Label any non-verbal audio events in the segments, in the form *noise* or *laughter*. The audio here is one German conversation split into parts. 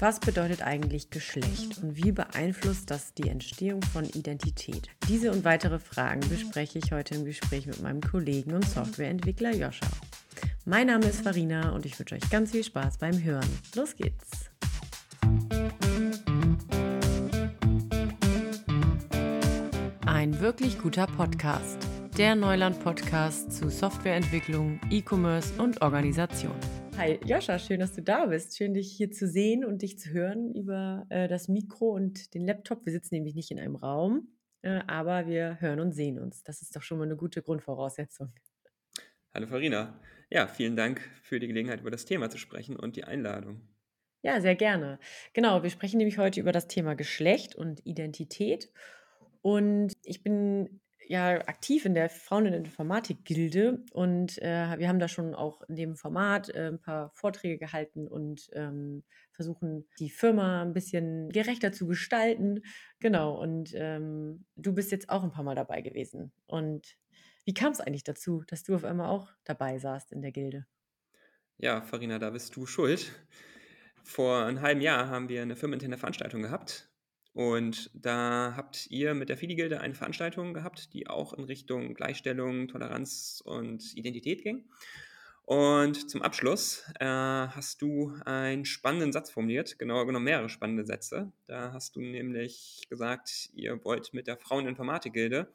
Was bedeutet eigentlich Geschlecht und wie beeinflusst das die Entstehung von Identität? Diese und weitere Fragen bespreche ich heute im Gespräch mit meinem Kollegen und Softwareentwickler Joscha. Mein Name ist Farina und ich wünsche euch ganz viel Spaß beim Hören. Los geht's! Ein wirklich guter Podcast. Der Neuland-Podcast zu Softwareentwicklung, E-Commerce und Organisation. Hi Joscha, schön, dass du da bist. Schön, dich hier zu sehen und dich zu hören über äh, das Mikro und den Laptop. Wir sitzen nämlich nicht in einem Raum, äh, aber wir hören und sehen uns. Das ist doch schon mal eine gute Grundvoraussetzung. Hallo Farina. Ja, vielen Dank für die Gelegenheit, über das Thema zu sprechen und die Einladung. Ja, sehr gerne. Genau, wir sprechen nämlich heute über das Thema Geschlecht und Identität. Und ich bin ja aktiv in der Frauen- in Informatik-Gilde und äh, wir haben da schon auch in dem Format äh, ein paar Vorträge gehalten und ähm, versuchen, die Firma ein bisschen gerechter zu gestalten. Genau, und ähm, du bist jetzt auch ein paar Mal dabei gewesen. Und wie kam es eigentlich dazu, dass du auf einmal auch dabei saßt in der Gilde? Ja, Farina, da bist du schuld. Vor einem halben Jahr haben wir eine firmeninterne Veranstaltung gehabt und da habt ihr mit der FIDI-Gilde eine Veranstaltung gehabt, die auch in Richtung Gleichstellung, Toleranz und Identität ging. Und zum Abschluss äh, hast du einen spannenden Satz formuliert, genauer genommen mehrere spannende Sätze. Da hast du nämlich gesagt, ihr wollt mit der Fraueninformatik-Gilde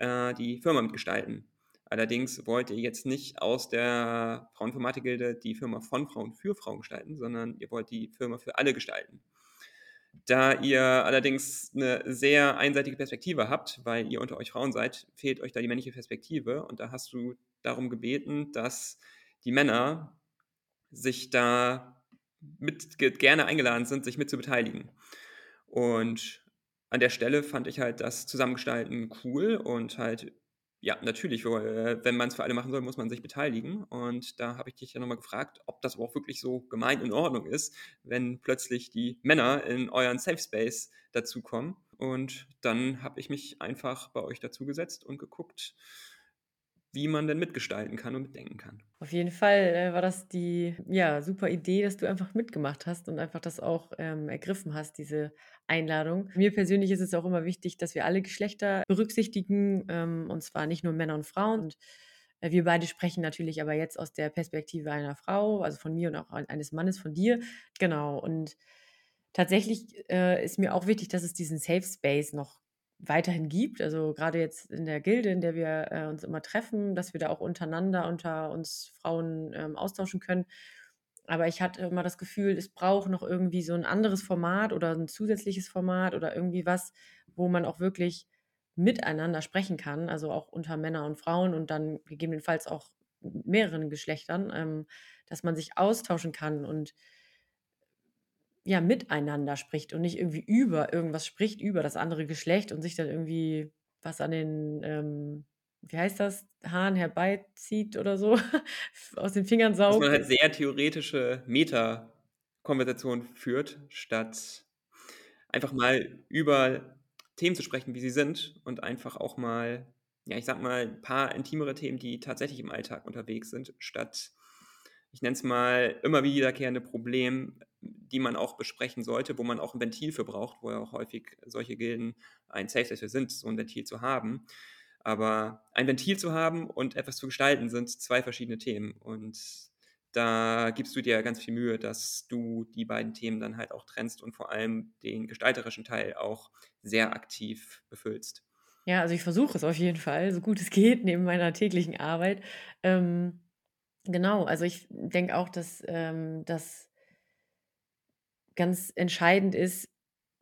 äh, die Firma mitgestalten. Allerdings wollt ihr jetzt nicht aus der Fraueninformatik-Gilde die Firma von Frauen für Frauen gestalten, sondern ihr wollt die Firma für alle gestalten. Da ihr allerdings eine sehr einseitige Perspektive habt, weil ihr unter euch Frauen seid, fehlt euch da die männliche Perspektive. Und da hast du darum gebeten, dass die Männer sich da mit, gerne eingeladen sind, sich mit zu beteiligen. Und an der Stelle fand ich halt das Zusammengestalten cool und halt ja, natürlich, äh, wenn man es für alle machen soll, muss man sich beteiligen. Und da habe ich dich ja nochmal gefragt, ob das auch wirklich so gemein in Ordnung ist, wenn plötzlich die Männer in euren Safe Space dazukommen. Und dann habe ich mich einfach bei euch dazugesetzt und geguckt, wie man denn mitgestalten kann und mitdenken kann. Auf jeden Fall äh, war das die ja, super Idee, dass du einfach mitgemacht hast und einfach das auch ähm, ergriffen hast, diese Einladung. Mir persönlich ist es auch immer wichtig, dass wir alle Geschlechter berücksichtigen, ähm, und zwar nicht nur Männer und Frauen. Und äh, wir beide sprechen natürlich aber jetzt aus der Perspektive einer Frau, also von mir und auch eines Mannes von dir. Genau. Und tatsächlich äh, ist mir auch wichtig, dass es diesen Safe Space noch weiterhin gibt. Also gerade jetzt in der Gilde, in der wir äh, uns immer treffen, dass wir da auch untereinander unter uns Frauen ähm, austauschen können. Aber ich hatte immer das Gefühl, es braucht noch irgendwie so ein anderes Format oder ein zusätzliches Format oder irgendwie was, wo man auch wirklich miteinander sprechen kann, also auch unter Männer und Frauen und dann gegebenenfalls auch mehreren Geschlechtern, ähm, dass man sich austauschen kann und ja, miteinander spricht und nicht irgendwie über irgendwas spricht, über das andere Geschlecht und sich dann irgendwie was an den, ähm, wie heißt das, Haaren herbeizieht oder so, *laughs* aus den Fingern saugt. Dass man halt sehr theoretische Meta-Konversationen führt, statt einfach mal über Themen zu sprechen, wie sie sind und einfach auch mal, ja, ich sag mal, ein paar intimere Themen, die tatsächlich im Alltag unterwegs sind, statt ich nenne es mal, immer wiederkehrende Problem, die man auch besprechen sollte, wo man auch ein Ventil für braucht, wo ja auch häufig solche Gilden ein Safe Space für sind, so ein Ventil zu haben. Aber ein Ventil zu haben und etwas zu gestalten sind zwei verschiedene Themen. Und da gibst du dir ganz viel Mühe, dass du die beiden Themen dann halt auch trennst und vor allem den gestalterischen Teil auch sehr aktiv befüllst. Ja, also ich versuche es auf jeden Fall, so gut es geht, neben meiner täglichen Arbeit. Ähm, Genau, also ich denke auch, dass ähm, das ganz entscheidend ist,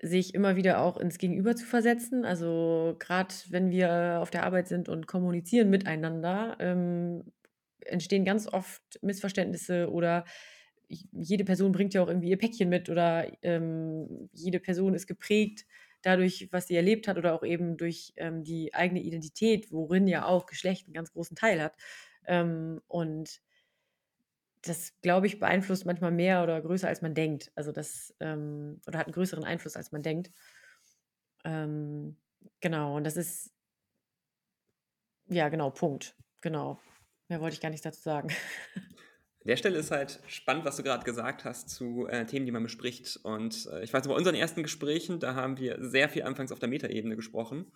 sich immer wieder auch ins Gegenüber zu versetzen. Also gerade wenn wir auf der Arbeit sind und kommunizieren miteinander, ähm, entstehen ganz oft Missverständnisse oder jede Person bringt ja auch irgendwie ihr Päckchen mit oder ähm, jede Person ist geprägt dadurch, was sie erlebt hat oder auch eben durch ähm, die eigene Identität, worin ja auch Geschlecht einen ganz großen Teil hat. Ähm, und das, glaube ich, beeinflusst manchmal mehr oder größer, als man denkt. Also das, ähm, oder hat einen größeren Einfluss, als man denkt. Ähm, genau, und das ist, ja, genau, Punkt. Genau. Mehr wollte ich gar nicht dazu sagen. *laughs* An der Stelle ist halt spannend, was du gerade gesagt hast zu äh, Themen, die man bespricht. Und äh, ich weiß, bei unseren ersten Gesprächen, da haben wir sehr viel anfangs auf der Metaebene gesprochen,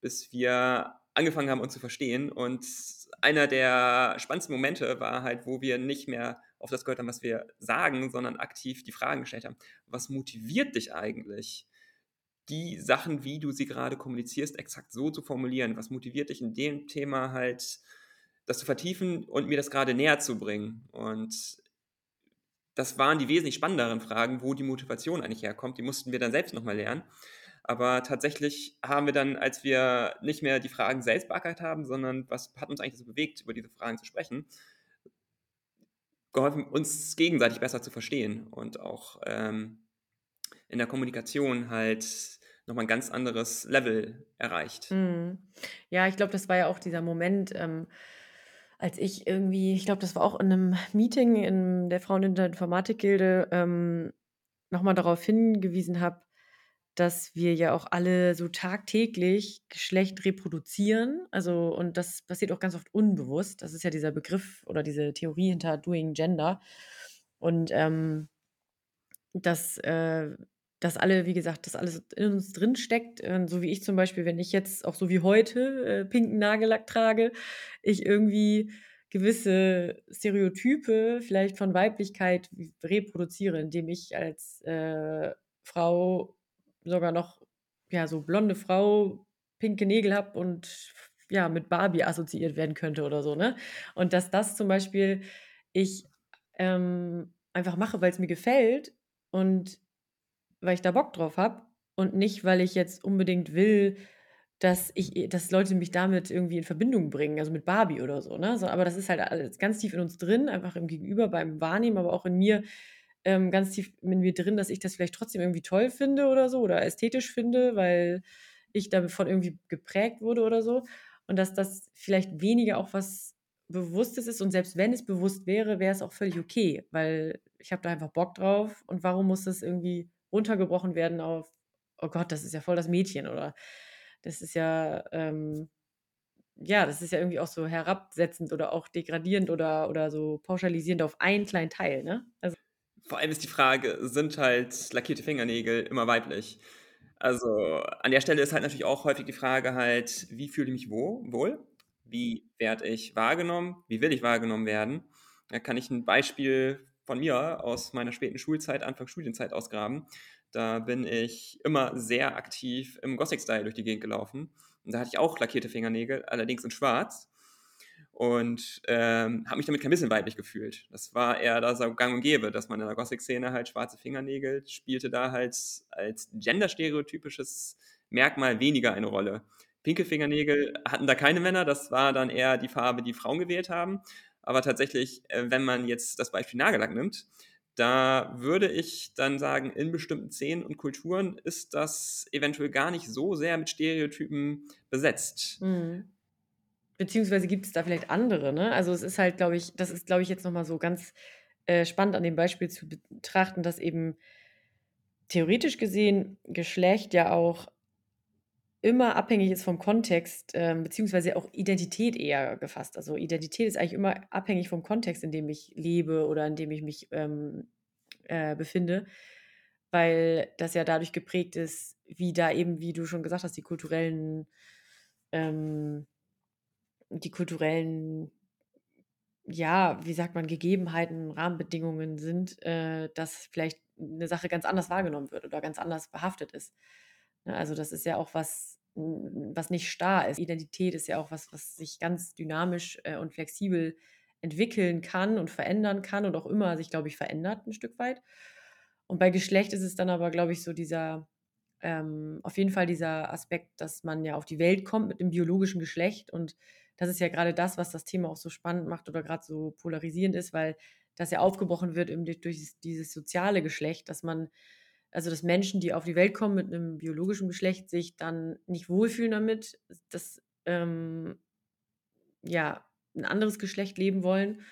bis wir angefangen haben, uns zu verstehen. Und einer der spannendsten Momente war halt, wo wir nicht mehr auf das gehört haben, was wir sagen, sondern aktiv die Fragen gestellt haben. Was motiviert dich eigentlich? Die Sachen, wie du sie gerade kommunizierst, exakt so zu formulieren. Was motiviert dich in dem Thema halt das zu vertiefen und mir das gerade näher zu bringen. Und das waren die wesentlich spannenderen Fragen, wo die Motivation eigentlich herkommt. Die mussten wir dann selbst nochmal lernen. Aber tatsächlich haben wir dann, als wir nicht mehr die Fragen selbst beackert haben, sondern was hat uns eigentlich so bewegt, über diese Fragen zu sprechen, geholfen, uns gegenseitig besser zu verstehen und auch ähm, in der Kommunikation halt nochmal ein ganz anderes Level erreicht. Mhm. Ja, ich glaube, das war ja auch dieser Moment, ähm, als ich irgendwie, ich glaube, das war auch in einem Meeting in der Frauen in der Informatikgilde, ähm, noch darauf hingewiesen habe, dass wir ja auch alle so tagtäglich Geschlecht reproduzieren. Also, und das passiert auch ganz oft unbewusst. Das ist ja dieser Begriff oder diese Theorie hinter Doing Gender. Und ähm, dass äh, dass alle, wie gesagt, dass alles in uns drin steckt. So wie ich zum Beispiel, wenn ich jetzt auch so wie heute äh, pinken Nagellack trage, ich irgendwie gewisse Stereotype vielleicht von Weiblichkeit reproduziere, indem ich als äh, Frau sogar noch ja so blonde Frau pinke Nägel habe und ja mit Barbie assoziiert werden könnte oder so, ne? Und dass das zum Beispiel ich ähm, einfach mache, weil es mir gefällt und weil ich da Bock drauf habe und nicht, weil ich jetzt unbedingt will, dass ich dass Leute mich damit irgendwie in Verbindung bringen, also mit Barbie oder so, ne? So, aber das ist halt alles ganz tief in uns drin, einfach im Gegenüber, beim Wahrnehmen, aber auch in mir, ähm, ganz tief in mir drin, dass ich das vielleicht trotzdem irgendwie toll finde oder so oder ästhetisch finde, weil ich davon irgendwie geprägt wurde oder so. Und dass das vielleicht weniger auch was Bewusstes ist und selbst wenn es bewusst wäre, wäre es auch völlig okay, weil ich habe da einfach Bock drauf und warum muss das irgendwie runtergebrochen werden auf, oh Gott, das ist ja voll das Mädchen oder das ist ja, ähm, ja, das ist ja irgendwie auch so herabsetzend oder auch degradierend oder, oder so pauschalisierend auf einen kleinen Teil, ne? Also, Vor allem ist die Frage, sind halt lackierte Fingernägel immer weiblich? Also an der Stelle ist halt natürlich auch häufig die Frage halt, wie fühle ich mich wo, wohl? Wie werde ich wahrgenommen? Wie will ich wahrgenommen werden? Da kann ich ein Beispiel von mir aus meiner späten Schulzeit, Anfang Studienzeit ausgraben. Da bin ich immer sehr aktiv im Gothic-Style durch die Gegend gelaufen. Und da hatte ich auch lackierte Fingernägel, allerdings in schwarz. Und ähm, habe mich damit kein bisschen weiblich gefühlt. Das war eher da so gang und gäbe, dass man in der Gothic-Szene halt schwarze Fingernägel spielte da halt als genderstereotypisches Merkmal weniger eine Rolle. Pinke Fingernägel hatten da keine Männer, das war dann eher die Farbe, die Frauen gewählt haben. Aber tatsächlich, äh, wenn man jetzt das Beispiel Nagellack nimmt, da würde ich dann sagen, in bestimmten Szenen und Kulturen ist das eventuell gar nicht so sehr mit Stereotypen besetzt. Mhm. Beziehungsweise gibt es da vielleicht andere, ne? Also es ist halt, glaube ich, das ist, glaube ich, jetzt nochmal so ganz äh, spannend an dem Beispiel zu betrachten, dass eben theoretisch gesehen Geschlecht ja auch immer abhängig ist vom Kontext, ähm, beziehungsweise auch Identität eher gefasst. Also Identität ist eigentlich immer abhängig vom Kontext, in dem ich lebe oder in dem ich mich ähm, äh, befinde, weil das ja dadurch geprägt ist, wie da eben, wie du schon gesagt hast, die kulturellen, ähm, die kulturellen, ja, wie sagt man, Gegebenheiten, Rahmenbedingungen sind, äh, dass vielleicht eine Sache ganz anders wahrgenommen wird oder ganz anders behaftet ist. Ne, also das ist ja auch was, was nicht starr ist. Identität ist ja auch was, was sich ganz dynamisch äh, und flexibel entwickeln kann und verändern kann und auch immer sich, glaube ich, verändert ein Stück weit. Und bei Geschlecht ist es dann aber, glaube ich, so dieser, ähm, auf jeden Fall dieser Aspekt, dass man ja auf die Welt kommt mit dem biologischen Geschlecht. Und das ist ja gerade das, was das Thema auch so spannend macht oder gerade so polarisierend ist, weil das ja aufgebrochen wird durch dieses soziale Geschlecht, dass man also dass Menschen, die auf die Welt kommen mit einem biologischen Geschlecht, sich dann nicht wohlfühlen damit, dass ähm, ja ein anderes Geschlecht leben wollen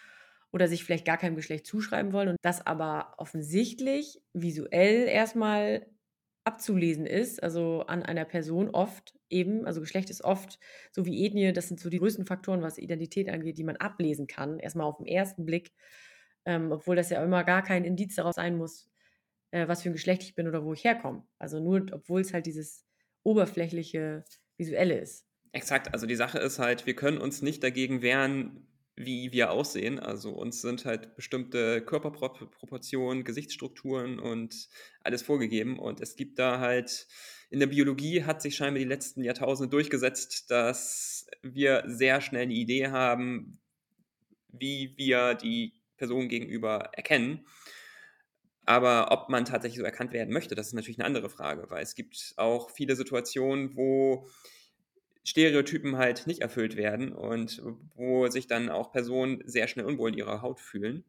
oder sich vielleicht gar keinem Geschlecht zuschreiben wollen und das aber offensichtlich visuell erstmal abzulesen ist, also an einer Person oft eben, also Geschlecht ist oft, so wie Ethnie, das sind so die größten Faktoren, was Identität angeht, die man ablesen kann, erstmal auf den ersten Blick ähm, obwohl das ja immer gar kein Indiz darauf sein muss, äh, was für ein Geschlecht ich bin oder wo ich herkomme. Also nur obwohl es halt dieses oberflächliche Visuelle ist. Exakt, also die Sache ist halt, wir können uns nicht dagegen wehren, wie wir aussehen. Also uns sind halt bestimmte Körperproportionen, Gesichtsstrukturen und alles vorgegeben. Und es gibt da halt, in der Biologie hat sich scheinbar die letzten Jahrtausende durchgesetzt, dass wir sehr schnell eine Idee haben, wie wir die Person gegenüber erkennen. Aber ob man tatsächlich so erkannt werden möchte, das ist natürlich eine andere Frage, weil es gibt auch viele Situationen, wo Stereotypen halt nicht erfüllt werden und wo sich dann auch Personen sehr schnell unwohl in ihrer Haut fühlen.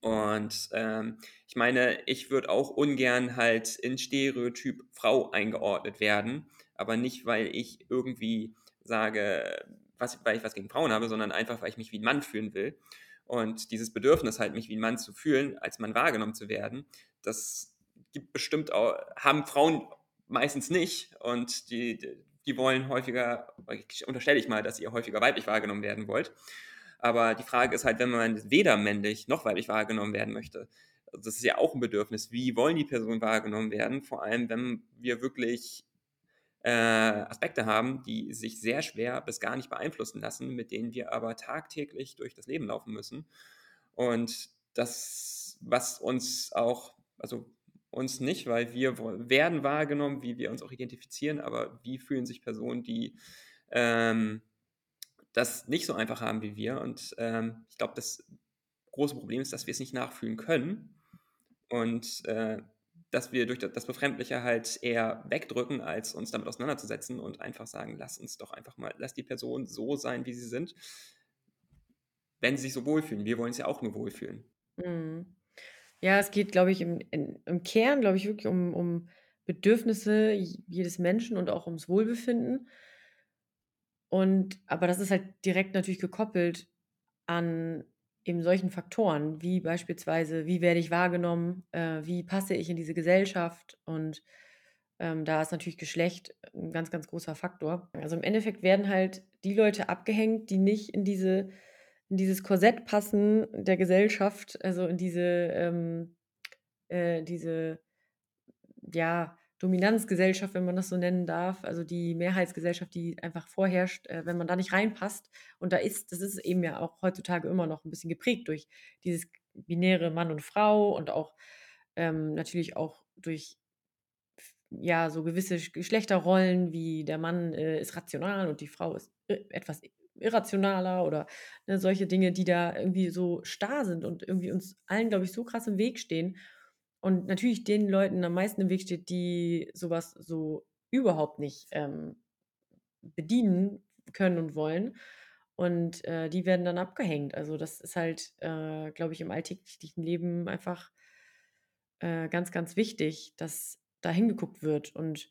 Und ähm, ich meine, ich würde auch ungern halt in Stereotyp Frau eingeordnet werden, aber nicht, weil ich irgendwie sage, was, weil ich was gegen Frauen habe, sondern einfach, weil ich mich wie ein Mann fühlen will. Und dieses Bedürfnis halt, mich wie ein Mann zu fühlen, als Mann wahrgenommen zu werden, das gibt bestimmt auch, haben Frauen meistens nicht. Und die, die wollen häufiger, unterstelle ich mal, dass ihr häufiger weiblich wahrgenommen werden wollt. Aber die Frage ist halt, wenn man weder männlich noch weiblich wahrgenommen werden möchte, also das ist ja auch ein Bedürfnis. Wie wollen die Personen wahrgenommen werden? Vor allem, wenn wir wirklich äh, Aspekte haben, die sich sehr schwer bis gar nicht beeinflussen lassen, mit denen wir aber tagtäglich durch das Leben laufen müssen. Und das, was uns auch, also uns nicht, weil wir werden wahrgenommen, wie wir uns auch identifizieren, aber wie fühlen sich Personen, die ähm, das nicht so einfach haben wie wir. Und ähm, ich glaube, das große Problem ist, dass wir es nicht nachfühlen können und äh, dass wir durch das Befremdliche halt eher wegdrücken, als uns damit auseinanderzusetzen und einfach sagen, lass uns doch einfach mal, lass die Person so sein, wie sie sind, wenn sie sich so wohlfühlen. Wir wollen es ja auch nur wohlfühlen. Mhm. Ja, es geht, glaube ich, im in im Kern, glaube ich, wirklich um um Bedürfnisse jedes Menschen und auch ums Wohlbefinden. Und aber das ist halt direkt natürlich gekoppelt an eben solchen Faktoren, wie beispielsweise, wie werde ich wahrgenommen, äh, wie passe ich in diese Gesellschaft und, ähm, da ist natürlich Geschlecht ein ganz, ganz großer Faktor. Also, im Endeffekt werden halt die Leute abgehängt, die nicht in diese in dieses Korsett passen der Gesellschaft, also in diese, ähm, äh, diese, ja, Dominanzgesellschaft, wenn man das so nennen darf, also die Mehrheitsgesellschaft, die einfach vorherrscht, äh, wenn man da nicht reinpasst. Und da ist, das ist eben ja auch heutzutage immer noch ein bisschen geprägt durch dieses binäre Mann und Frau und auch ähm, natürlich auch durch ja so gewisse Geschlechterrollen, wie der Mann äh, ist rational und die Frau ist äh, etwas irrationaler oder ne, solche Dinge, die da irgendwie so starr sind und irgendwie uns allen, glaube ich, so krass im Weg stehen. Und natürlich den Leuten am meisten im Weg steht, die sowas so überhaupt nicht ähm, bedienen können und wollen. Und äh, die werden dann abgehängt. Also das ist halt, äh, glaube ich, im alltäglichen Leben einfach äh, ganz, ganz wichtig, dass da hingeguckt wird. Und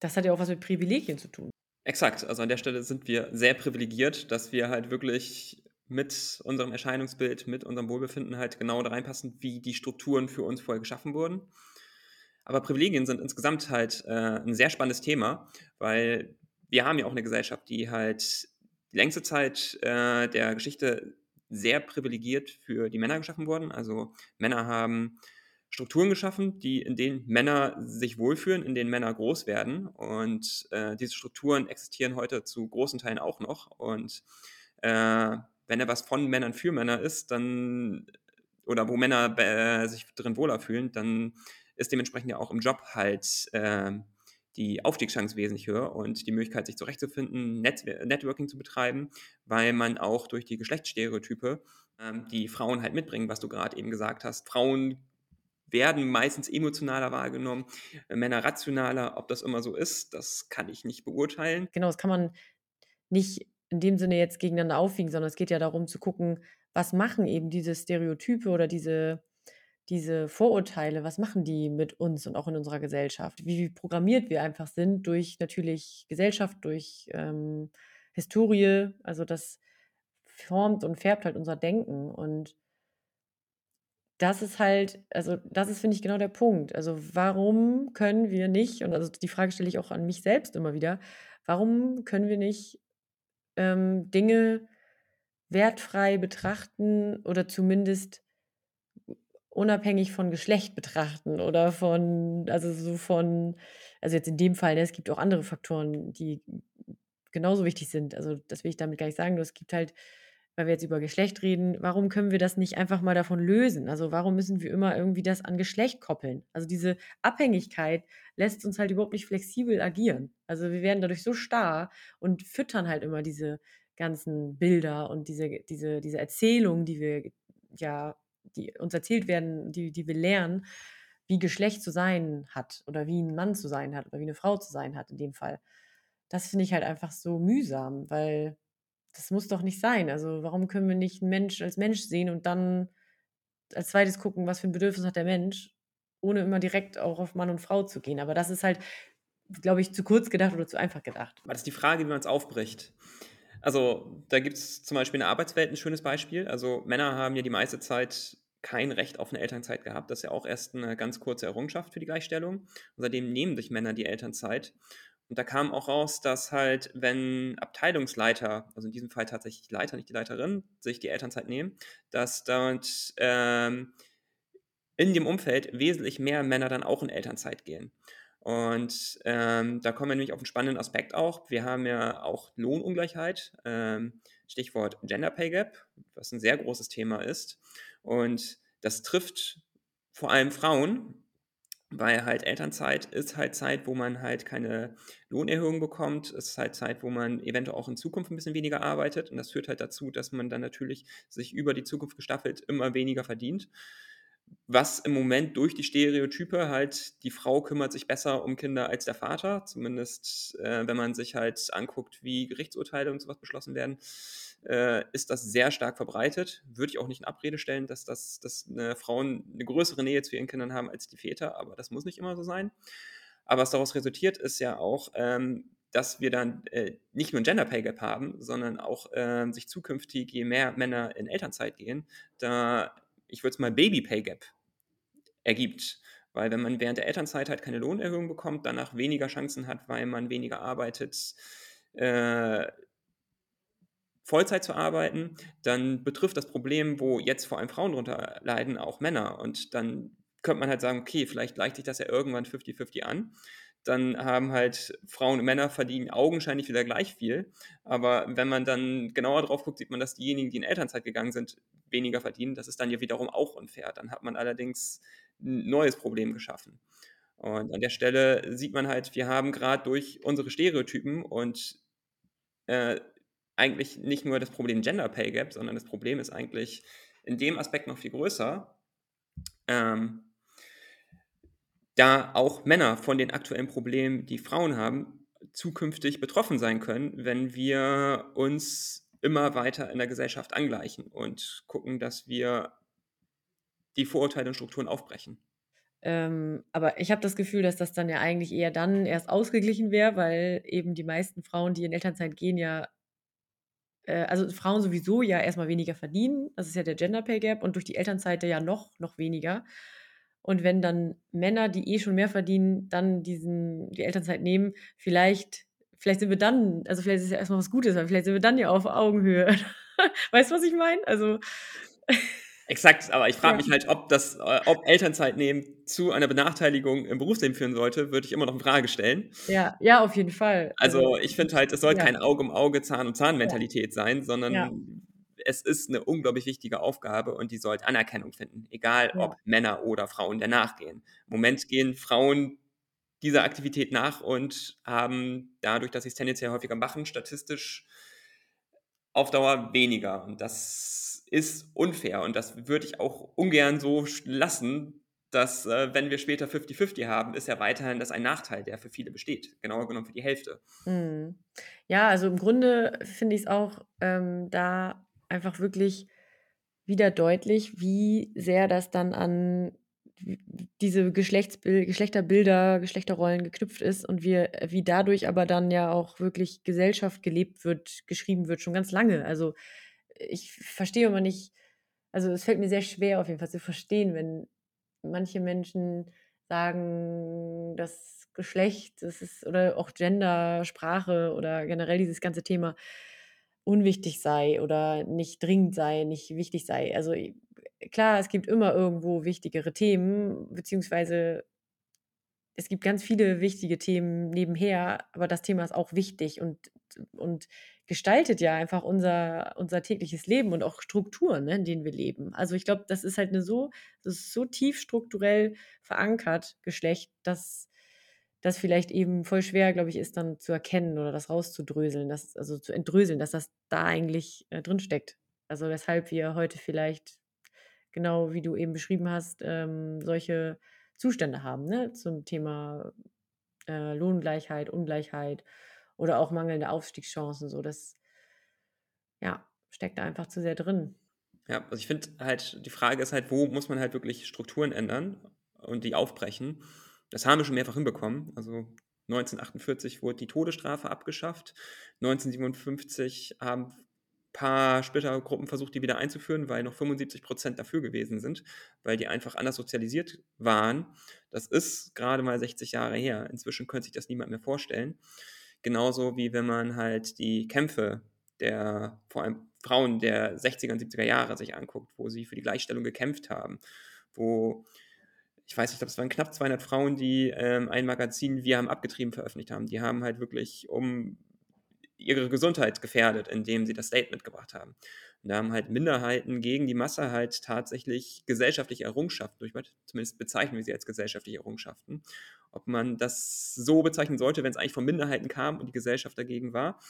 das hat ja auch was mit Privilegien zu tun. Exakt, also an der Stelle sind wir sehr privilegiert, dass wir halt wirklich mit unserem Erscheinungsbild, mit unserem Wohlbefinden halt genau da reinpassen, wie die Strukturen für uns vorher geschaffen wurden. Aber Privilegien sind insgesamt halt äh, ein sehr spannendes Thema, weil wir haben ja auch eine Gesellschaft, die halt die längste Zeit äh, der Geschichte sehr privilegiert für die Männer geschaffen wurden. Also Männer haben Strukturen geschaffen, die, in denen Männer sich wohlfühlen, in denen Männer groß werden. Und äh, diese Strukturen existieren heute zu großen Teilen auch noch. Und äh, wenn er was von Männern für Männer ist, dann oder wo Männer äh, sich drin wohler fühlen, dann ist dementsprechend ja auch im Job halt äh, die Aufstiegschance wesentlich höher und die Möglichkeit, sich zurechtzufinden, Net Networking zu betreiben, weil man auch durch die Geschlechtsstereotype, ähm, die Frauen halt mitbringen, was du gerade eben gesagt hast, Frauen werden meistens emotionaler wahrgenommen, äh, Männer rationaler. Ob das immer so ist, das kann ich nicht beurteilen. Genau, das kann man nicht in dem Sinne jetzt gegeneinander aufwiegen, sondern es geht ja darum zu gucken, was machen eben diese Stereotype oder diese, diese Vorurteile, was machen die mit uns und auch in unserer Gesellschaft? Wie, programmiert wir einfach sind durch natürlich Gesellschaft, durch ähm, Historie. Also das formt und färbt halt unser Denken und das ist halt also, das ist, finde ich, genau der Punkt. Also, warum können wir nicht und also, die Frage stelle ich auch an mich selbst immer wieder, warum können wir nicht, ähm, Dinge wertfrei betrachten oder zumindest unabhängig von Geschlecht betrachten oder von also, so von also, jetzt in dem Fall, ne, es gibt auch andere Faktoren, die genauso wichtig sind. Also, das will ich damit gar nicht sagen, nur es gibt halt weil wir jetzt über Geschlecht reden, warum können wir das nicht einfach mal davon lösen? Also, warum müssen wir immer irgendwie das an Geschlecht koppeln? Also, diese Abhängigkeit lässt uns halt überhaupt nicht flexibel agieren. Also, wir werden dadurch so starr und füttern halt immer diese ganzen Bilder und diese diese diese Erzählungen, die wir ja die uns erzählt werden, die die wir lernen, wie Geschlecht zu sein hat oder wie 'n Mann zu sein hat oder wie 'ne Frau zu sein hat in dem Fall. Das finde ich halt einfach so mühsam, weil das muss doch nicht sein. Also, warum können wir nicht 'n Mensch als Mensch sehen und dann als Zweites gucken, was für 'n Bedürfnis hat der Mensch, ohne immer direkt auch auf Mann und Frau zu gehen. Aber das ist halt, glaube ich, zu kurz gedacht oder zu einfach gedacht. Das ist die Frage, wie man's aufbricht. Also, da gibt's zum Beispiel in der Arbeitswelt 'n schönes Beispiel. Also, Männer haben ja die meiste Zeit kein Recht auf 'ne Elternzeit gehabt. Das ist ja auch erst 'ne ganz kurze Errungenschaft für die Gleichstellung. Und seitdem nehmen sich Männer die Elternzeit. Und da kam auch raus, dass halt, wenn Abteilungsleiter, also in diesem Fall tatsächlich die Leiter, nicht die Leiterin, sich die Elternzeit nehmen, dass dort, ähm, in dem Umfeld wesentlich mehr Männer dann auch in Elternzeit gehen. Und, ähm, da kommen wir nämlich auf 'n spannenden Aspekt auch. Wir haben ja auch Lohnungleichheit, ähm, Stichwort Gender Pay Gap, was 'n sehr großes Thema ist. Und das trifft vor allem Frauen, weil halt Elternzeit ist halt Zeit, wo man halt keine Lohnerhöhung bekommt. Es ist halt Zeit, wo man eventuell auch in Zukunft 'n bisschen weniger arbeitet. Und das führt halt dazu, dass man dann natürlich sich über die Zukunft gestaffelt immer weniger verdient. Was im Moment durch die Stereotype halt die Frau kümmert sich besser um Kinder als der Vater, zumindest, äh, wenn man sich halt anguckt, wie Gerichtsurteile und so was beschlossen werden, äh, ist das sehr stark verbreitet. Würde ich auch nicht in Abrede stellen, dass das dass, ne, Frauen 'ne größere Nähe zu ihren Kindern haben als die Väter, aber das muss nicht immer so sein. Aber was daraus resultiert, ist ja auch, ähm, dass wir dann, äh, nicht nur 'n Gender Pay Gap haben, sondern auch, ähm, sich zukünftig, je mehr Männer in Elternzeit gehen, da ich würde es mal Baby Pay Gap ergibt. Weil wenn man während der Elternzeit halt keine Lohnerhöhung bekommt, danach weniger Chancen hat, weil man weniger arbeitet, äh Vollzeit zu arbeiten, dann betrifft das Problem, wo jetzt vor allem Frauen drunter leiden, auch Männer. Und dann könnte man halt sagen: „Okay, vielleicht gleicht sich das ja irgendwann fifty-fifty an.“ Dann haben halt Frauen und Männer verdienen augenscheinlich wieder gleich viel. Aber wenn man dann genauer drauf guckt, sieht man, dass diejenigen, die in Elternzeit gegangen sind, weniger verdienen. Das ist dann ja wiederum auch unfair. Dann hat man allerdings 'n neues Problem geschaffen. Und an der Stelle sieht man halt, wir haben grad durch unsere Stereotypen und, äh, eigentlich nicht nur das Problem Gender Pay Gap, sondern das Problem ist eigentlich in dem Aspekt noch viel größer, ähm da auch Männer von den aktuellen Problemen, die Frauen haben, zukünftig betroffen sein können, wenn wir uns immer weiter in der Gesellschaft angleichen und gucken, dass wir die Vorurteile und Strukturen aufbrechen. Ähm, aber ich habe das Gefühl, dass das dann ja eigentlich eher dann erst ausgeglichen wäre, weil eben die meisten Frauen, die in Elternzeit gehen, ja äh, also, Frauen sowieso ja erst mal weniger verdienen. Das ist ja der Gender Pay Gap und durch die Elternzeit ja noch noch weniger. Und wenn dann Männer, die eh schon mehr verdienen, dann diesen die Elternzeit nehmen, vielleicht vielleicht sind wir dann also, vielleicht ist es ja erst mal was Gutes, weil vielleicht sind wir dann ja auf Augenhöhe. *laughs* Weißt du, was ich meine? Also *laughs* Exakt, aber ich frage Ja. mich halt, ob das äh, ob Elternzeit nehmen zu einer Benachteiligung im Berufsleben führen sollte, würde ich immer noch in Frage stellen. Ja, ja, auf jeden Fall. Also, ich finde halt, es soll ja. kein Auge um Auge, Zahn um Zahn Ja. Mentalität sein, Ja. sondern es ist 'ne unglaublich wichtige Aufgabe und die sollte Anerkennung finden, egal Ja. ob Männer oder Frauen der nachgehen. Im Moment gehen Frauen dieser Aktivität nach und haben dadurch, dass sie's tendenziell häufiger machen, statistisch auf Dauer weniger. Und das ist unfair und das würde ich auch ungern so lassen, dass, äh, wenn wir später fifty-fifty haben, ist ja weiterhin das ein Nachteil, der für viele besteht, genauer genommen für die Hälfte. Mhm. Ja, also, im Grunde finde ich's auch, ähm, da einfach wirklich wieder deutlich, wie sehr das dann an diese Geschlechtsbil Geschlechterbilder, Geschlechterrollen geknüpft ist und wir wie dadurch aber dann ja auch wirklich Gesellschaft gelebt wird, geschrieben wird, schon ganz lange. Also, ich verstehe immer nicht also, es fällt mir sehr schwer, auf jeden Fall zu verstehen, wenn manche Menschen sagen, das Geschlecht, das ist oder auch Gender, Sprache oder generell dieses ganze Thema unwichtig sei oder nicht dringend sei, nicht wichtig sei. Also, klar, es gibt immer irgendwo wichtigere Themen, beziehungsweise es gibt ganz viele wichtige Themen nebenher, aber das Thema ist auch wichtig und und gestaltet ja einfach unser unser tägliches Leben und auch Strukturen, ne, in denen wir leben. Also, ich glaube, das ist halt 'ne so das ist so tief strukturell verankert, Geschlecht, dass das vielleicht eben voll schwer, glaube ich, ist, dann zu erkennen oder das rauszudröseln, das also, zu entdröseln, dass das da eigentlich, äh, drinsteckt. Also, weshalb wir heute vielleicht, genau wie du eben beschrieben hast, ähm, solche Zustände haben, ne, zum Thema, äh, Lohngleichheit, Ungleichheit oder auch mangelnde Aufstiegschancen, so das ja, steckt da einfach zu sehr drin. Ja, also, ich finde halt die Frage ist halt, wo muss man halt wirklich Strukturen ändern und die aufbrechen? Das haben wir schon mehrfach hinbekommen. Also, 1948 wurde die Todesstrafe abgeschafft. 1957 haben paar Splittergruppen versucht, die wieder einzuführen, weil noch 75 % dafür gewesen sind, weil die einfach anders sozialisiert waren. Das ist grade mal 60 Jahre her. Inzwischen könnte sich das niemand mehr vorstellen. Genauso wie wenn man halt die Kämpfe der vor allem Frauen der 60er und 70er Jahre sich anguckt, wo sie für die Gleichstellung gekämpft haben, wo ich weiß nicht, ich glaube, es waren knapp 200 Frauen, die, ähm, ein Magazin „Wir haben abgetrieben“ veröffentlicht haben. Die haben halt wirklich um ihre Gesundheit gefährdet, indem sie das Statement gebracht haben. Und da haben halt Minderheiten gegen die Masse halt tatsächlich gesellschaftliche Errungenschaften durchgebracht. Zumindest bezeichnen wir sie als gesellschaftliche Errungenschaften. Ob man das so bezeichnen sollte, wenn's eigentlich von Minderheiten kam und die Gesellschaft dagegen war,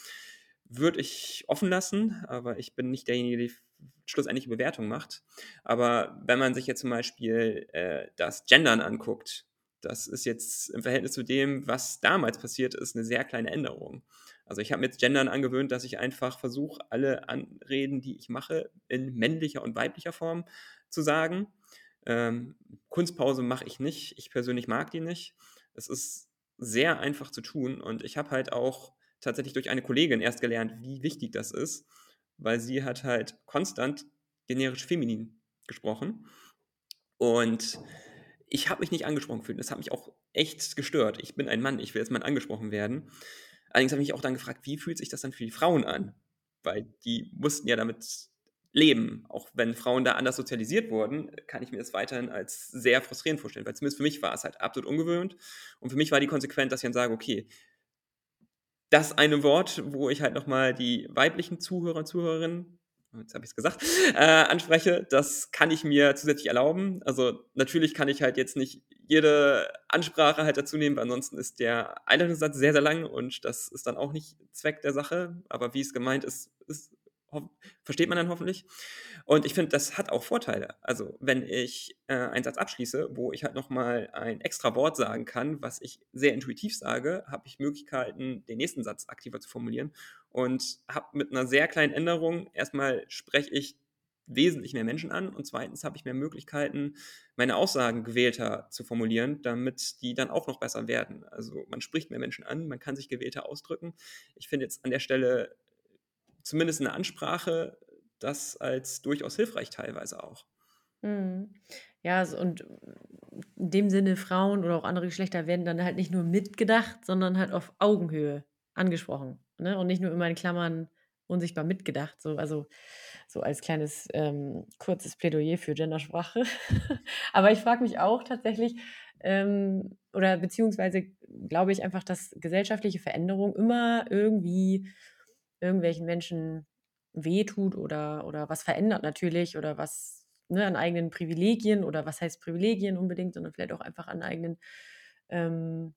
würde ich offen lassen, aber ich bin nicht derjenige, der die f schlussendliche Bewertung macht. Aber wenn man sich jetzt zum Beispiel, äh, das Gendern anguckt, das ist jetzt im Verhältnis zu dem, was damals passiert ist, 'ne sehr kleine Änderung. Also, ich habe mir jetzt Gendern angewöhnt, dass ich einfach versuche, alle Anreden, die ich mache, in männlicher und weiblicher Form zu sagen. Ähm, Kunstpause mache ich nicht. Ich persönlich mag die nicht. Es ist sehr einfach zu tun und ich habe halt auch tatsächlich durch eine Kollegin erst gelernt, wie wichtig das ist, weil sie hat halt konstant generisch feminin gesprochen. Und ich habe mich nicht angesprochen gefühlt. Das hat mich auch echt gestört. Ich bin ein Mann, ich will als Mann angesprochen werden. Allerdings habe ich mich auch dann gefragt: „Wie fühlt sich das dann für die Frauen an?“ Weil die mussten ja damit leben. Auch wenn Frauen da anders sozialisiert wurden, kann ich mir das weiterhin als sehr frustrierend vorstellen, weil zumindest für mich war es halt absolut ungewöhnt. Und für mich war die Konsequenz, dass ich dann sage: „Okay“ „das eine Wort, wo ich halt noch mal die weiblichen Zuhörer und Zuhörerinnen“ jetzt habe ich's gesagt, *laughs* äh, „anspreche, das kann ich mir zusätzlich erlauben.“ Also, natürlich kann ich halt jetzt nicht jede Ansprache halt dazu nehmen, weil ansonsten ist der Einleitungssatz sehr, sehr lang und das ist dann auch nicht Zweck der Sache. Aber wie es gemeint ist, ist versteht man dann hoffentlich. Und ich finde, das hat auch Vorteile. Also, wenn ich, äh, einen Satz abschließe, wo ich halt noch mal ein extra Wort sagen kann, was ich sehr intuitiv sage, habe ich Möglichkeiten, den nächsten Satz aktiver zu formulieren und habe mit 'ner sehr kleinen Änderung erst mal spreche ich wesentlich mehr Menschen an und 2. habe ich mehr Möglichkeiten, meine Aussagen gewählter zu formulieren, damit die dann auch noch besser werden. Also, man spricht mehr Menschen an, man kann sich gewählter ausdrücken. Ich finde jetzt an der Stelle zumindest in der Ansprache das als durchaus hilfreich teilweise auch. Mhm. Ja, und in dem Sinne, Frauen oder auch andere Geschlechter werden dann halt nicht nur mitgedacht, sondern halt auf Augenhöhe angesprochen, ne? Und nicht nur immer in Klammern unsichtbar mitgedacht, so also, so als kleines, ähm, kurzes Plädoyer für Gendersprache. *laughs* Aber ich frage mich auch tatsächlich, ähm, oder beziehungsweise glaube ich einfach, dass gesellschaftliche Veränderung immer irgendwie irgendwelchen Menschen wehtut oder oder was verändert natürlich oder was, ne, an eigenen Privilegien oder was heißt Privilegien unbedingt, sondern vielleicht auch einfach an eigenen, ähm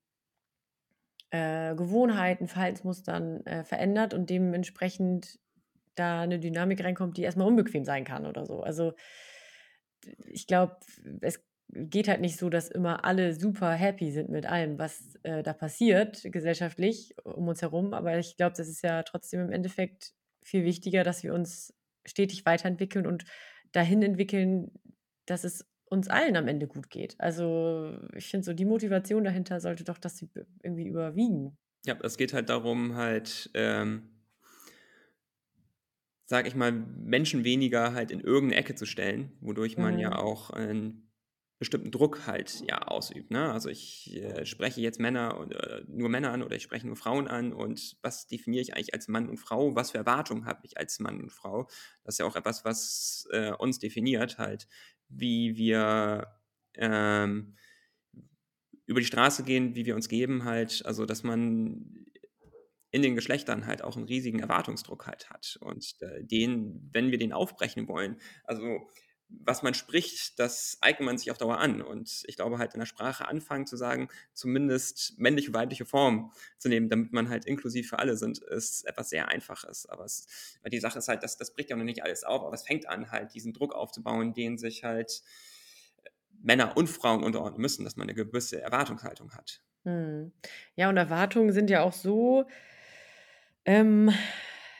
äh, Gewohnheiten, Verhaltensmustern, äh, verändert und dementsprechend da 'ne Dynamik reinkommt, die erst mal unbequem sein kann oder so. Also, ich glaube, es geht halt nicht so, dass immer alle super happy sind mit allem, was, äh, da passiert gesellschaftlich um uns herum. Aber ich glaube, das ist ja trotzdem im Endeffekt viel wichtiger, dass wir uns stetig weiterentwickeln und dahin entwickeln, dass es uns allen am Ende gut geht. Also, ich finde so, die Motivation dahinter sollte doch das irgendwie überwiegen. Ja, es geht halt darum, halt, ähm sage ich mal, Menschen weniger halt in irgend 'ne Ecke zu stellen, wodurch man ja Mhm. auch ein bestimmten Druck halt ja ausübt. Ne? Also ich äh, spreche jetzt Männer und äh, nur Männer an oder ich spreche nur Frauen an und was definiere ich eigentlich als Mann und Frau? Was für Erwartungen habe ich als Mann und Frau? Das ist ja auch etwas, was äh, uns definiert, halt, wie wir ähm, über die Straße gehen, wie wir uns geben, halt, also dass man in den Geschlechtern halt auch einen riesigen Erwartungsdruck halt hat. Und äh, den, wenn wir den aufbrechen wollen, also was man spricht, das eignet man sich auf Dauer an. Und ich glaube halt in der Sprache anfangen zu sagen, zumindest männliche, weibliche Form zu nehmen, damit man halt inklusiv für alle sind, ist etwas sehr Einfaches. Aber es, die Sache ist halt, das, das bricht ja noch nicht alles auf, aber es fängt an, halt diesen Druck aufzubauen, den sich halt Männer und Frauen unterordnen müssen, dass man eine gewisse Erwartungshaltung hat. Hm. Ja, und Erwartungen sind ja auch so ähm,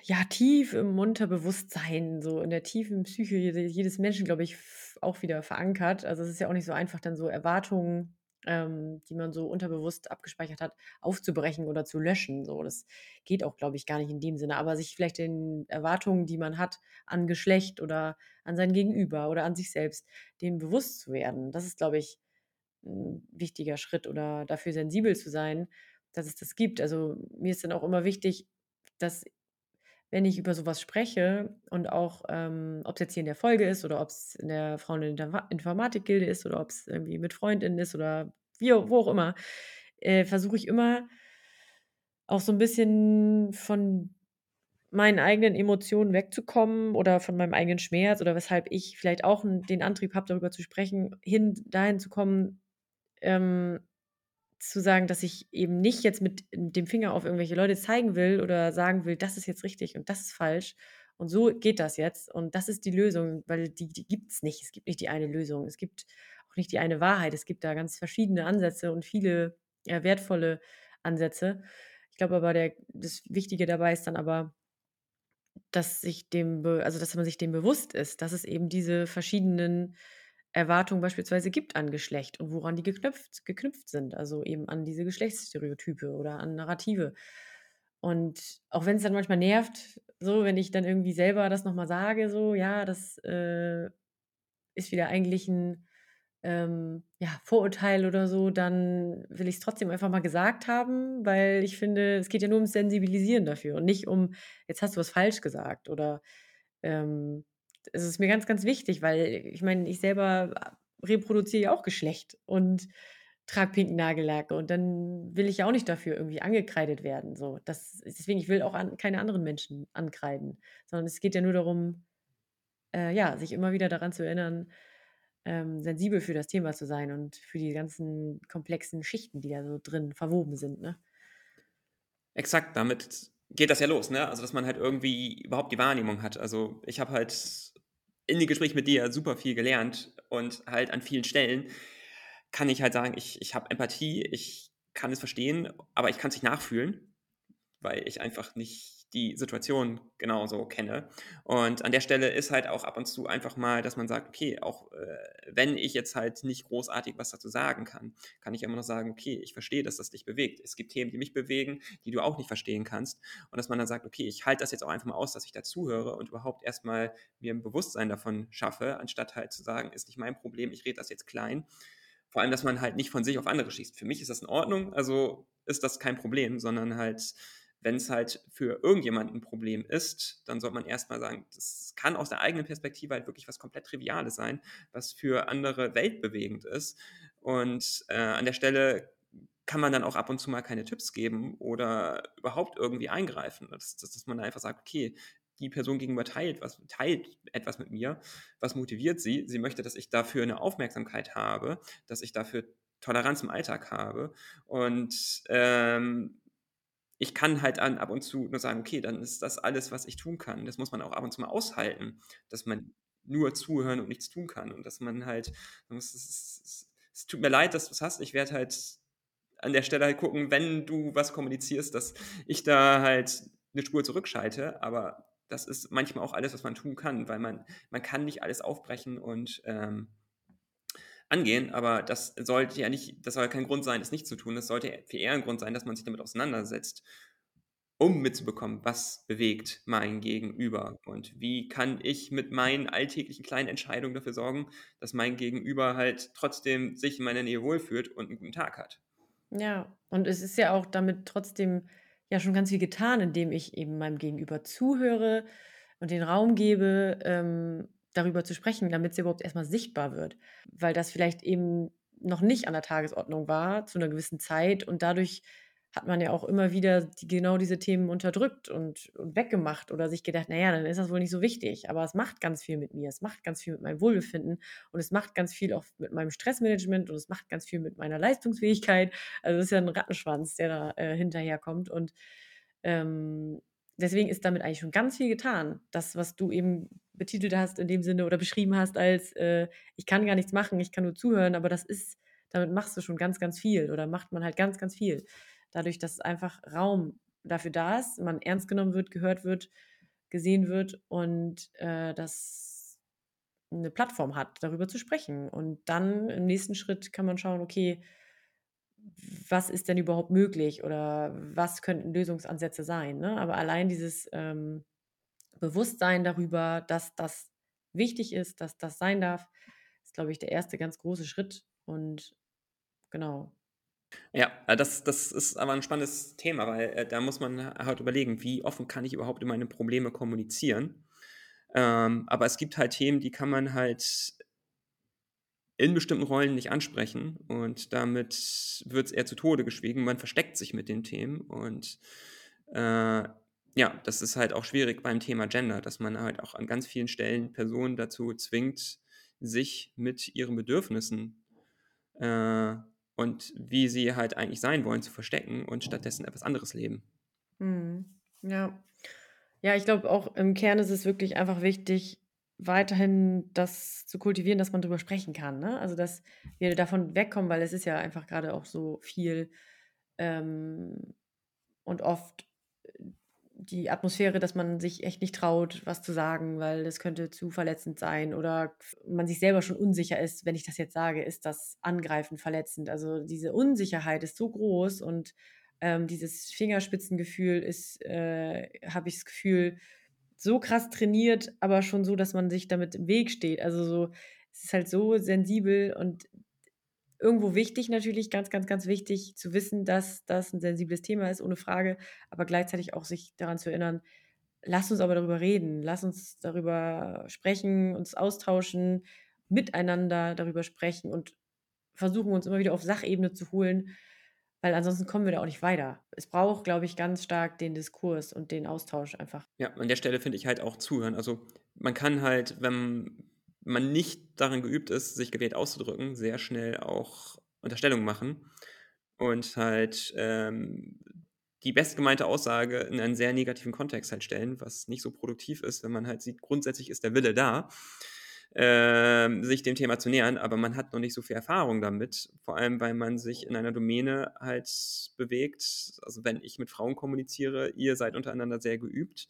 ja, tief im Unterbewusstsein, so in der tiefen Psyche jedes Menschen, glaube ich, auch wieder verankert. Also, es ist ja auch nicht so einfach, dann so Erwartungen, ähm, die man so unterbewusst abgespeichert hat, aufzubrechen oder zu löschen, so. Das geht auch, glaube ich, gar nicht in dem Sinne, aber sich vielleicht den Erwartungen, die man hat an Geschlecht oder an sein Gegenüber oder an sich selbst, denen bewusst zu werden. Das ist, glaube ich, ein wichtiger Schritt oder dafür sensibel zu sein, dass es das gibt. Also, mir ist dann auch immer wichtig, dass wenn ich über sowas spreche und auch, ähm, ob es jetzt hier in der Folge ist oder ob es in der Frauen der Informatik-Gilde ist oder ob es irgendwie mit Freundinnen ist oder wie wo auch immer, äh, versuche ich immer auch so ein bisschen von meinen eigenen Emotionen wegzukommen oder von meinem eigenen Schmerz oder weshalb ich vielleicht auch den Antrieb habe, darüber zu sprechen, hin dahin zu kommen, ähm zu sagen, dass ich eben nicht jetzt mit dem Finger auf irgendwelche Leute zeigen will oder sagen will: „Das ist jetzt richtig und das ist falsch und so geht das jetzt und das ist die Lösung“, weil die die gibt's nicht. Es gibt nicht die eine Lösung. Es gibt auch nicht die eine Wahrheit. Es gibt da ganz verschiedene Ansätze und viele, ja, wertvolle Ansätze. Ich glaube aber, der das Wichtige dabei ist dann aber dass sich dem also, dass man sich dem bewusst ist, dass es eben diese verschiedenen Erwartungen beispielsweise gibt an Geschlecht und woran die geknüpft geknüpft sind, also eben an diese Geschlechtsstereotype oder an Narrative. Und auch wenn es dann manchmal nervt, so, wenn ich dann irgendwie selber das noch mal sage, so: „Ja, das, äh, ist wieder eigentlich ein ähm, ja, Vorurteil oder so“, dann will ich es trotzdem einfach mal gesagt haben, weil ich finde, es geht ja nur ums Sensibilisieren dafür und nicht um: „Jetzt hast du was falsch gesagt“ oder, ähm es ist mir ganz, ganz wichtig, weil ich meine, ich selber reproduziere ja auch Geschlecht und trage pinken Nagellack und dann will ich ja auch nicht dafür irgendwie angekreidet werden, so. Das deswegen, ich will auch an keine anderen Menschen ankreiden, sondern es geht ja nur darum, äh, ja, sich immer wieder daran zu erinnern, ähm, sensibel für das Thema zu sein und für die ganzen komplexen Schichten, die da so drin verwoben sind, ne? Exakt, damit geht das ja los, ne? Also, dass man halt irgendwie überhaupt die Wahrnehmung hat. Also, ich habe halt in dem Gespräch mit dir super viel gelernt und halt an vielen Stellen kann ich halt sagen, ich ich habe Empathie, ich kann es verstehen, aber ich kann es nicht nachfühlen, weil ich einfach nicht die Situation genauso kenne. Und an der Stelle ist halt auch ab und zu einfach mal, dass man sagt, okay, auch äh, wenn ich jetzt halt nicht großartig was dazu sagen kann, kann ich immer noch sagen, okay, ich verstehe, dass das dich bewegt. Es gibt Themen, die mich bewegen, die du auch nicht verstehen kannst. Und dass man dann sagt, okay, ich halte das jetzt auch einfach mal aus, dass ich dazuhöre und überhaupt erstmal mir ein Bewusstsein davon schaffe, anstatt halt zu sagen, ist nicht mein Problem, ich rede das jetzt klein. Vor allem, dass man halt nicht von sich auf andere schießt. Für mich ist das in Ordnung, also ist das kein Problem, sondern halt wenn es halt für irgendjemanden ein Problem ist, dann sollte man erstmal sagen, das kann aus der eigenen Perspektive halt wirklich was komplett Triviales sein, was für andere weltbewegend ist. Und äh, an der Stelle kann man dann auch ab und zu mal keine Tipps geben oder überhaupt irgendwie eingreifen. Dass, dass, dass man einfach sagt, okay, die Person gegenüber teilt was, teilt etwas mit mir, was motiviert sie? Sie möchte, dass ich dafür eine Aufmerksamkeit habe, dass ich dafür Toleranz im Alltag habe. Und ähm, ich kann halt an, ab und zu nur sagen, okay, dann ist das alles, was ich tun kann. Das muss man auch ab und zu mal aushalten, dass man nur zuhören und nichts tun kann. Und dass man halt, es, es, es, tut mir leid, dass du es hast. Ich werde halt an der Stelle halt gucken, wenn du was kommunizierst, dass ich da halt eine Spur zurückschalte. Aber das ist manchmal auch alles, was man tun kann, weil man, man kann nicht alles aufbrechen und ähm, angehen, aber das sollte ja nicht, das soll kein Grund sein, es nicht zu tun. Das sollte viel eher ein Grund sein, dass man sich damit auseinandersetzt. um mitzubekommen, was bewegt mein Gegenüber und wie kann ich mit meinen alltäglichen kleinen Entscheidungen dafür sorgen, dass mein Gegenüber halt trotzdem sich in meiner Nähe wohlfühlt und 'n guten Tag hat. Ja, und es ist ja auch damit trotzdem ja schon ganz viel getan, indem ich eben meinem Gegenüber zuhöre und den Raum gebe, ähm, darüber zu sprechen, damit's überhaupt erst mal sichtbar wird, weil das vielleicht eben noch nicht an der Tagesordnung war zu 'ner gewissen Zeit und dadurch hat man ja auch immer wieder die genau diese Themen unterdrückt und und weggemacht oder sich gedacht: „Na ja, dann ist das wohl nicht so wichtig.“ Aber es macht ganz viel mit mir. Es macht ganz viel mit meinem Wohlbefinden und es macht ganz viel auch mit meinem Stressmanagement und es macht ganz viel mit meiner Leistungsfähigkeit. Also, es ist ja 'n Rattenschwanz, der da, äh, hinterherkommt und, ähm, deswegen ist damit eigentlich schon ganz viel getan. Das, was du eben betitelt hast in dem Sinne oder beschrieben hast als, äh: „Ich kann gar nichts machen, ich kann nur zuhören“, aber das ist damit machst du schon ganz, ganz viel oder macht man halt ganz, ganz viel. Dadurch, dass einfach Raum dafür da ist, man ernst genommen wird, gehört wird, gesehen wird und, äh, das 'ne Plattform hat, darüber zu sprechen. Und dann im nächsten Schritt kann man schauen: „Okay, was ist denn überhaupt möglich oder was könnten Lösungsansätze sein“, ne? Aber allein dieses, ähm, Bewusstsein darüber, dass das wichtig ist, dass das sein darf, ist, glaube ich, der 1. ganz große Schritt und genau. Ja, äh, das das ist aber 'n spannendes Thema, weil, äh, da muss man halt überlegen, wie offen kann ich überhaupt über meine Probleme kommunizieren? Ähm, aber es gibt halt Themen, die kann man halt in bestimmten Rollen nicht ansprechen und damit wird's eher zu Tode geschwiegen. Man versteckt sich mit den Themen und, äh, ja, das ist halt auch schwierig beim Thema Gender, dass man halt auch an ganz vielen Stellen Personen dazu zwingt, sich mit ihren Bedürfnissen, äh, und wie sie halt eigentlich sein wollen, zu verstecken und stattdessen etwas anderes leben. Mhm. Ja. Ja, ich glaube auch im Kern ist es wirklich einfach wichtig, weiterhin das zu kultivieren, dass man drüber sprechen kann, ne? Also, dass wir davon wegkommen, weil es ist ja einfach grade auch so viel, ähm, und oft, die Atmosphäre, dass man sich echt nicht traut, was zu sagen, weil das könnte zu verletzend sein oder man sich selber schon unsicher ist: „Wenn ich das jetzt sage, ist das angreifend, verletzend?“ Also, diese Unsicherheit ist so groß und, ähm, dieses Fingerspitzengefühl ist, äh, habe ich das Gefühl, so krass trainiert, aber schon so, dass man sich damit im Weg steht. Also, so es ist halt so sensibel und irgendwo wichtig natürlich, ganz, ganz, ganz wichtig zu wissen, dass das 'n sensibles Thema ist, ohne Frage, aber gleichzeitig auch sich daran zu erinnern: „Lass uns aber darüber reden. Lass uns darüber sprechen, uns austauschen, miteinander darüber sprechen und versuchen, uns immer wieder auf Sachebene zu holen, weil ansonsten kommen wir da auch nicht weiter.“ Es braucht, glaube ich, ganz stark den Diskurs und den Austausch einfach. Ja, an der Stelle finde ich halt auch zuhören. Also, man kann halt, wenn man nicht darin geübt ist, sich gewählt auszudrücken, sehr schnell auch Unterstellungen machen und halt, ähm, die best gemeinte Aussage in einen sehr negativen Kontext halt stellen, was nicht so produktiv ist, wenn man halt sieht, grundsätzlich ist der Wille da, ähm, sich dem Thema zu nähern, aber man hat noch nicht so viel Erfahrung damit, vor allem, weil man sich in einer Domäne halt bewegt. Also, wenn ich mit Frauen kommuniziere, ihr seid untereinander sehr geübt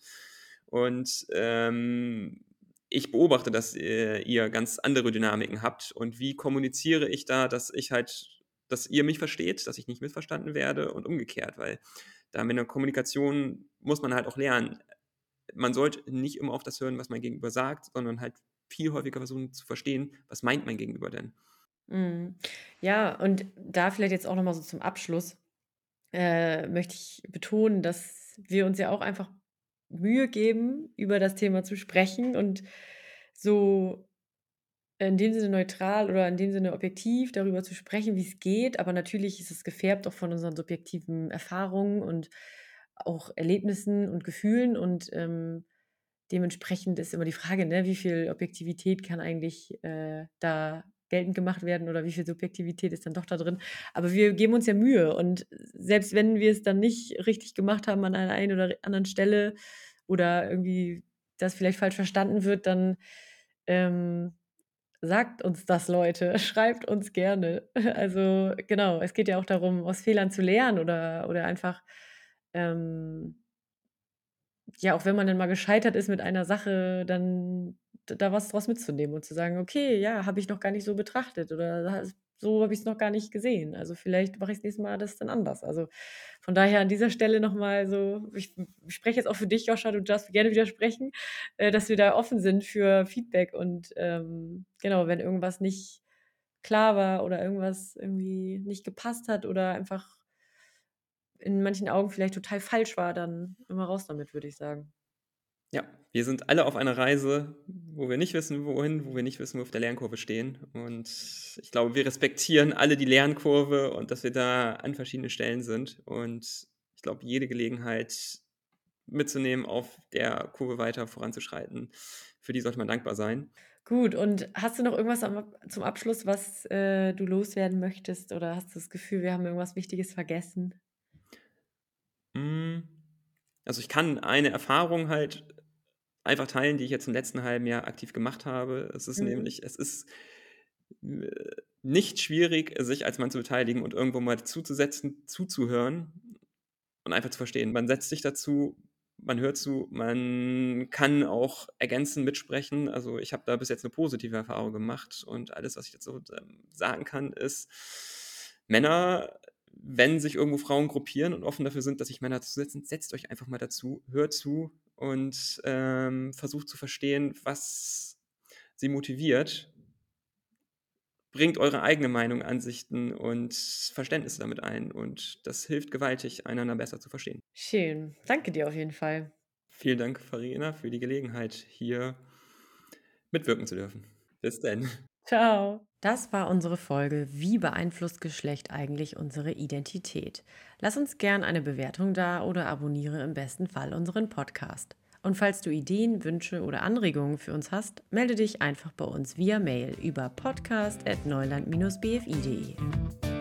und, ähm, ich beobachte, dass, äh, ihr ganz andere Dynamiken habt und wie kommuniziere ich da, dass ich halt dass ihr mich versteht, dass ich nicht missverstanden werde und umgekehrt, weil da in der Kommunikation muss man halt auch lernen, man sollte nicht immer auf das hören, was mein Gegenüber sagt, sondern halt viel häufiger versuchen zu verstehen: „Was meint mein Gegenüber denn?“ Mhm. Ja, und da vielleicht jetzt auch noch mal so zum Abschluss, äh, möchte ich betonen, dass wir uns ja auch einfach Mühe geben, über das Thema zu sprechen und so in dem Sinne neutral oder in dem Sinne objektiv darüber zu sprechen, wie's geht, aber natürlich ist es gefärbt auch von unseren subjektiven Erfahrungen und auch Erlebnissen und Gefühlen. Und, ähm, dementsprechend ist immer die Frage, ne, wie viel Objektivität kann eigentlich, äh, da geltend gemacht werden oder wie viel Subjektivität ist dann doch da drin? Aber wir geben uns ja Mühe und selbst wenn wir es dann nicht richtig gemacht haben an einer einen oder anderen Stelle oder irgendwie das vielleicht falsch verstanden wird, dann, ähm, sagt uns das, Leute. *laughs* Schreibt uns gerne. *laughs* Also, genau, es geht ja auch darum, aus Fehlern zu lernen oder oder einfach, ähm ja, auch wenn man dann mal gescheitert ist mit einer Sache, dann da was draus mitzunehmen und zu sagen: „Okay, ja, habe ich noch gar nicht so betrachtet oder so habe ich es noch gar nicht gesehen. Also, vielleicht mache ich das nächste Mal das dann anders. Also, von daher an dieser Stelle noch mal so ich spreche jetzt auch für dich, Joscha, du darfst gerne widersprechen, äh, dass wir da offen sind für Feedback und, ähm, genau, wenn irgendwas nicht klar war oder irgendwas irgendwie nicht gepasst hat oder einfach in manchen Augen vielleicht total falsch war, dann immer raus damit, würde ich sagen. Ja, wir sind alle auf einer Reise, wo wir nicht wissen, wohin, wo wir nicht wissen, wo wir auf der Lernkurve stehen. Und ich glaube, wir respektieren alle die Lernkurve und dass wir da an verschiedenen Stellen sind. Und ich glaube, jede Gelegenheit mitzunehmen, auf der Kurve weiter voranzuschreiten, für die sollte man dankbar sein. Gut, und hast du noch irgendwas am, zum Abschluss, was äh, du loswerden möchtest? Oder hast du das Gefühl, wir haben irgendwas Wichtiges vergessen? Hm, also ich kann eine Erfahrung halt einfach teilen, die ich jetzt im letzten halben Jahr aktiv gemacht habe. Es ist mhm. nämlich, es ist äh, nicht schwierig, sich als Mann zu beteiligen und irgendwo mal zuzusetzen, zuzuhören und einfach zu verstehen. Man setzt sich dazu, man hört zu, man kann auch ergänzen, mitsprechen. Also ich habe da bis jetzt eine positive Erfahrung gemacht und alles, was ich dazu ähm, sagen kann, ist, Männer, wenn sich irgendwo Frauen gruppieren und offen dafür sind, dass sich Männer zusetzen, setzt euch einfach mal dazu, hört zu, und ähm, versucht zu verstehen, was sie motiviert. Bringt eure eigene Meinung, Ansichten und Verständnisse damit ein und das hilft gewaltig, einander besser zu verstehen. Schön. Danke dir auf jeden Fall. Vielen Dank, Farina, für die Gelegenheit, hier mitwirken zu dürfen. Bis dann. Ciao. Das war unsere Folge Wie beeinflusst Geschlecht eigentlich unsere Identität? Lass uns gern eine Bewertung da oder abonniere im besten Fall unseren Podcast. Und falls du Ideen, Wünsche oder Anregungen für uns hast, melde dich einfach bei uns via Mail über podcast.neuland-bfi.de.